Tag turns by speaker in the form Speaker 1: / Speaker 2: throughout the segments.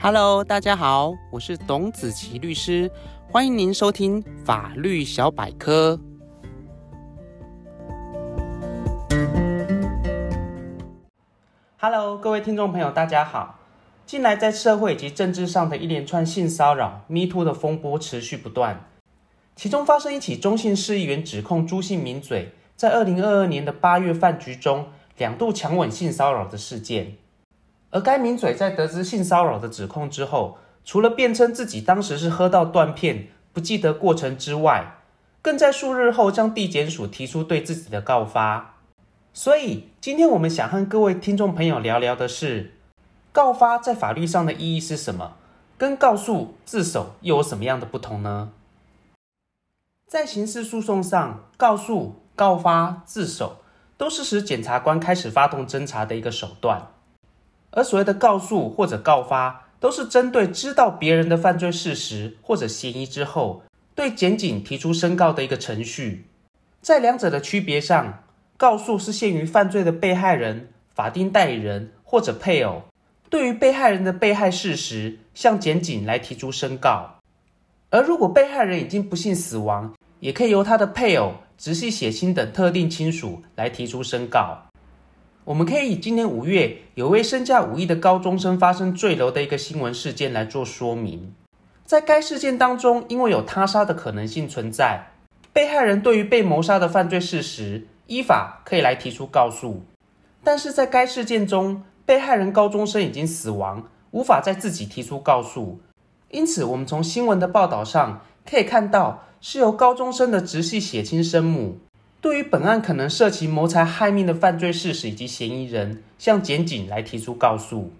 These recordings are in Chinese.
Speaker 1: Hello，大家好，我是董子琪律师，欢迎您收听法律小百科。Hello，各位听众朋友，大家好。近来在社会及政治上的一连串性骚扰、Me Too 的风波持续不断，其中发生一起中信市议员指控朱姓名嘴在二零二二年的八月饭局中两度强吻性骚扰的事件。而该名嘴在得知性骚扰的指控之后，除了辩称自己当时是喝到断片，不记得过程之外，更在数日后向地检署提出对自己的告发。所以，今天我们想和各位听众朋友聊聊的是，告发在法律上的意义是什么？跟告诉、自首又有什么样的不同呢？在刑事诉讼上，告诉、告发、自首都是使检察官开始发动侦查的一个手段。而所谓的告诉或者告发，都是针对知道别人的犯罪事实或者嫌疑之后，对检警提出申告的一个程序。在两者的区别上，告诉是限于犯罪的被害人、法定代理人或者配偶，对于被害人的被害事实，向检警来提出申告。而如果被害人已经不幸死亡，也可以由他的配偶、直系血亲等特定亲属来提出申告。我们可以以今年五月有位身价五亿的高中生发生坠楼的一个新闻事件来做说明。在该事件当中，因为有他杀的可能性存在，被害人对于被谋杀的犯罪事实，依法可以来提出告诉。但是在该事件中，被害人高中生已经死亡，无法再自己提出告诉。因此，我们从新闻的报道上可以看到，是由高中生的直系血亲生母。对于本案可能涉及谋财害命的犯罪事实以及嫌疑人，向检警来提出告诉。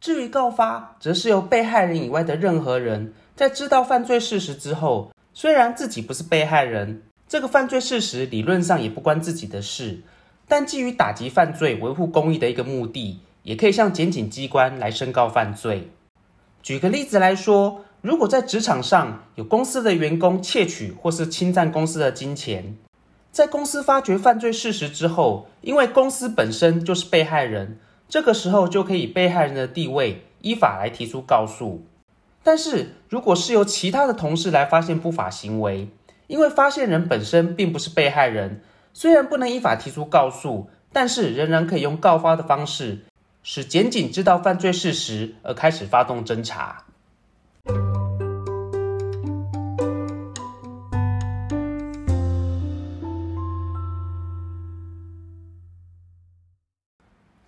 Speaker 1: 至于告发，则是由被害人以外的任何人，在知道犯罪事实之后，虽然自己不是被害人，这个犯罪事实理论上也不关自己的事，但基于打击犯罪、维护公益的一个目的，也可以向检警机关来申告犯罪。举个例子来说，如果在职场上有公司的员工窃取或是侵占公司的金钱，在公司发觉犯罪事实之后，因为公司本身就是被害人，这个时候就可以被害人的地位依法来提出告诉。但是，如果是由其他的同事来发现不法行为，因为发现人本身并不是被害人，虽然不能依法提出告诉，但是仍然可以用告发的方式，使检警知道犯罪事实而开始发动侦查。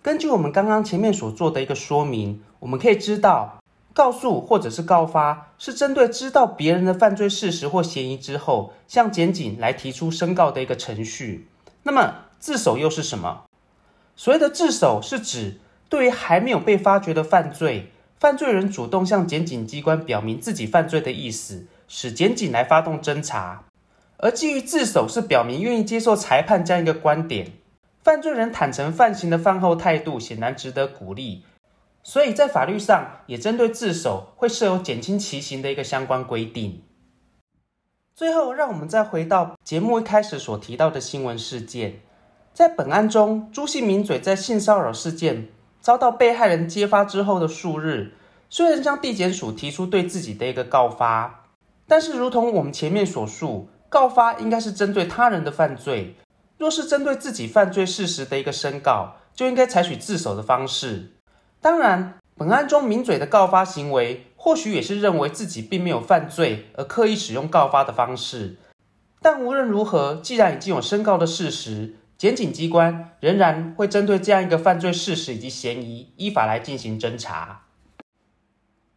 Speaker 1: 根据我们刚刚前面所做的一个说明，我们可以知道，告诉或者是告发是针对知道别人的犯罪事实或嫌疑之后，向检警来提出申告的一个程序。那么自首又是什么？所谓的自首是指对于还没有被发觉的犯罪，犯罪人主动向检警机关表明自己犯罪的意思，使检警来发动侦查。而基于自首是表明愿意接受裁判这样一个观点。犯罪人坦诚犯行的犯后态度显然值得鼓励，所以在法律上也针对自首会设有减轻其刑的一个相关规定。最后，让我们再回到节目一开始所提到的新闻事件，在本案中，朱姓名嘴在性骚扰事件遭到被害人揭发之后的数日，虽然向地检署提出对自己的一个告发，但是如同我们前面所述，告发应该是针对他人的犯罪。若是针对自己犯罪事实的一个申告，就应该采取自首的方式。当然，本案中名嘴的告发行为，或许也是认为自己并没有犯罪而刻意使用告发的方式。但无论如何，既然已经有申告的事实，检警机关仍然会针对这样一个犯罪事实以及嫌疑，依法来进行侦查。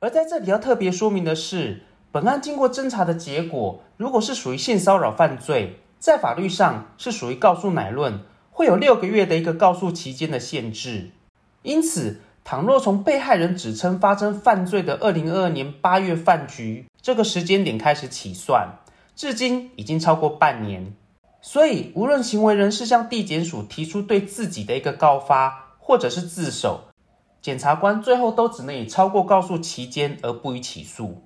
Speaker 1: 而在这里要特别说明的是，本案经过侦查的结果，如果是属于性骚扰犯罪，在法律上是属于告诉乃论，会有六个月的一个告诉期间的限制。因此，倘若从被害人指称发生犯罪的二零二二年八月饭局这个时间点开始起算，至今已经超过半年。所以，无论行为人是向地检署提出对自己的一个告发，或者是自首，检察官最后都只能以超过告诉期间而不予起诉。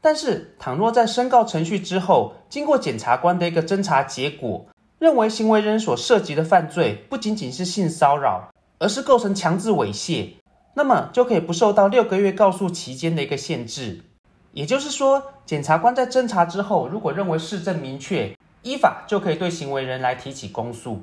Speaker 1: 但是，倘若在申告程序之后，经过检察官的一个侦查结果，认为行为人所涉及的犯罪不仅仅是性骚扰，而是构成强制猥亵，那么就可以不受到六个月告诉期间的一个限制。也就是说，检察官在侦查之后，如果认为事证明确，依法就可以对行为人来提起公诉。